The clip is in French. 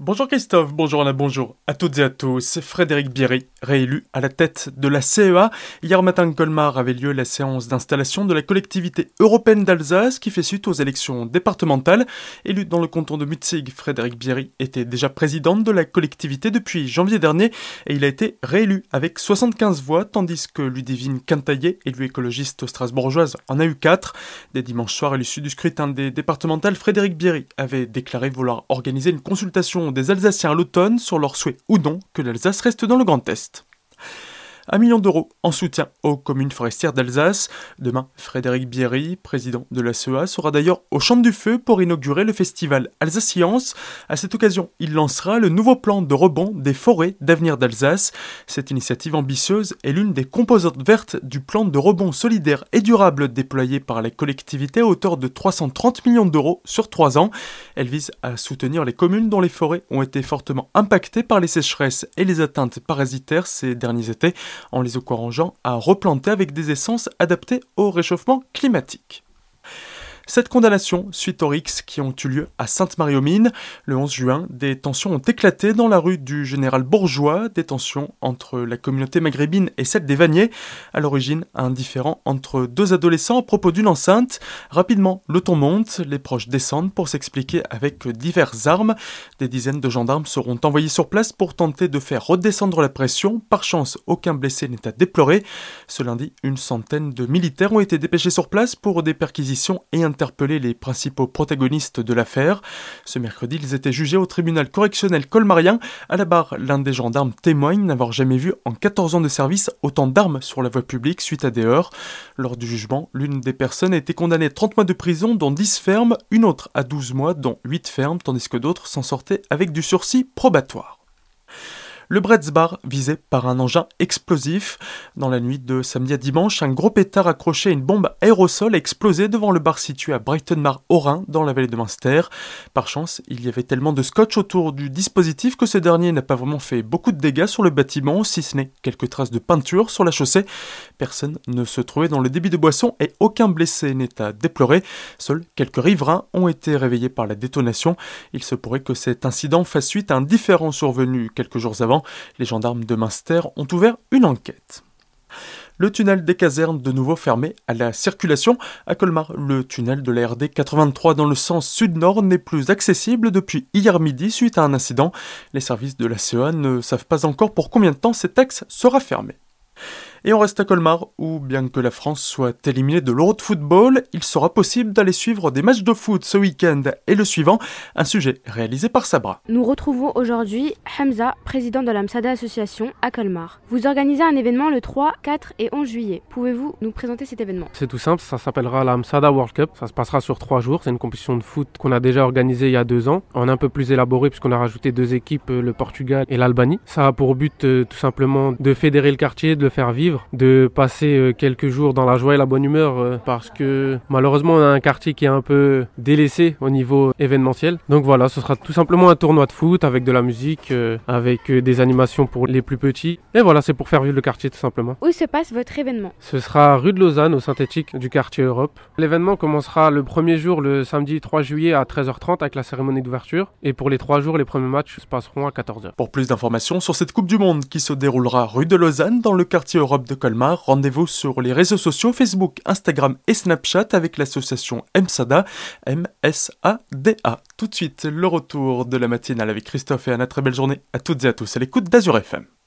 Bonjour Christophe, bonjour Anna, bonjour à toutes et à tous. Frédéric Bierry, réélu à la tête de la CEA. Hier matin, Colmar avait lieu la séance d'installation de la collectivité européenne d'Alsace qui fait suite aux élections départementales. Élu dans le canton de Mutzig, Frédéric Bierry était déjà président de la collectivité depuis janvier dernier et il a été réélu avec 75 voix tandis que Ludivine Quintaillet, élue écologiste strasbourgeoise, en a eu 4. Dès dimanche soir, à l'issue du scrutin des départementales, Frédéric Bierry avait déclaré vouloir organiser une consultation des Alsaciens à l'automne sur leur souhait ou non que l'Alsace reste dans le Grand Est. Un million d'euros en soutien aux communes forestières d'Alsace. Demain, Frédéric Bierry, président de la CEA, sera d'ailleurs au Champ du Feu pour inaugurer le festival Alsacience. À cette occasion, il lancera le nouveau plan de rebond des forêts d'avenir d'Alsace. Cette initiative ambitieuse est l'une des composantes vertes du plan de rebond solidaire et durable déployé par la collectivité à hauteur de 330 millions d'euros sur trois ans. Elle vise à soutenir les communes dont les forêts ont été fortement impactées par les sécheresses et les atteintes parasitaires ces derniers étés en les encourageant à replanter avec des essences adaptées au réchauffement climatique. Cette condamnation suite aux rixes qui ont eu lieu à Sainte-Marie-aux-Mines le 11 juin, des tensions ont éclaté dans la rue du Général Bourgeois, des tensions entre la communauté maghrébine et celle des Vaniers, à l'origine un différend entre deux adolescents à propos d'une enceinte. Rapidement, le ton monte, les proches descendent pour s'expliquer avec diverses armes. Des dizaines de gendarmes seront envoyés sur place pour tenter de faire redescendre la pression. Par chance, aucun blessé n'est à déplorer. Ce lundi, une centaine de militaires ont été dépêchés sur place pour des perquisitions et un interpellé les principaux protagonistes de l'affaire. Ce mercredi, ils étaient jugés au tribunal correctionnel colmarien. À la barre, l'un des gendarmes témoigne n'avoir jamais vu en 14 ans de service autant d'armes sur la voie publique suite à des heurts. Lors du jugement, l'une des personnes a été condamnée à 30 mois de prison, dont 10 fermes, une autre à 12 mois, dont 8 fermes, tandis que d'autres s'en sortaient avec du sursis probatoire. Le Bretzbar visé par un engin explosif. Dans la nuit de samedi à dimanche, un gros pétard accroché à une bombe aérosol a explosé devant le bar situé à Brighton-Mar au Rhin, dans la vallée de Munster. Par chance, il y avait tellement de scotch autour du dispositif que ce dernier n'a pas vraiment fait beaucoup de dégâts sur le bâtiment, si ce n'est quelques traces de peinture sur la chaussée. Personne ne se trouvait dans le débit de boisson et aucun blessé n'est à déplorer. Seuls quelques riverains ont été réveillés par la détonation. Il se pourrait que cet incident fasse suite à un différent survenu quelques jours avant les gendarmes de Münster ont ouvert une enquête. Le tunnel des casernes de nouveau fermé à la circulation. À Colmar, le tunnel de la RD 83 dans le sens sud-nord n'est plus accessible depuis hier midi suite à un incident. Les services de la CEA ne savent pas encore pour combien de temps cet axe sera fermé. Et on reste à Colmar, où bien que la France soit éliminée de l'Euro de football, il sera possible d'aller suivre des matchs de foot ce week-end et le suivant, un sujet réalisé par Sabra. Nous retrouvons aujourd'hui Hamza, président de la Msada Association à Colmar. Vous organisez un événement le 3, 4 et 11 juillet. Pouvez-vous nous présenter cet événement? C'est tout simple, ça s'appellera la Msada World Cup. Ça se passera sur trois jours. C'est une compétition de foot qu'on a déjà organisée il y a deux ans, en un peu plus élaboré puisqu'on a rajouté deux équipes, le Portugal et l'Albanie. Ça a pour but euh, tout simplement de fédérer le quartier, de le faire vivre de passer euh, quelques jours dans la joie et la bonne humeur euh, parce que malheureusement on a un quartier qui est un peu délaissé au niveau événementiel. Donc voilà, ce sera tout simplement un tournoi de foot avec de la musique, euh, avec des animations pour les plus petits. Et voilà, c'est pour faire vivre le quartier tout simplement. Où se passe votre événement? Ce sera rue de Lausanne au synthétique du quartier Europe. L'événement commencera le premier jour le samedi 3 juillet à 13h30 avec la cérémonie d'ouverture et pour les trois jours les premiers matchs se passeront à 14h. Pour plus d'informations sur cette Coupe du Monde qui se déroulera rue de Lausanne dans le quartier Europe de Colmar, rendez-vous sur les réseaux sociaux Facebook, Instagram et Snapchat avec l'association MSADA, M-S-A-D-A. Tout de suite, le retour de la matinale avec Christophe et Anna. Très belle journée à toutes et à tous à l'écoute d'Azur FM.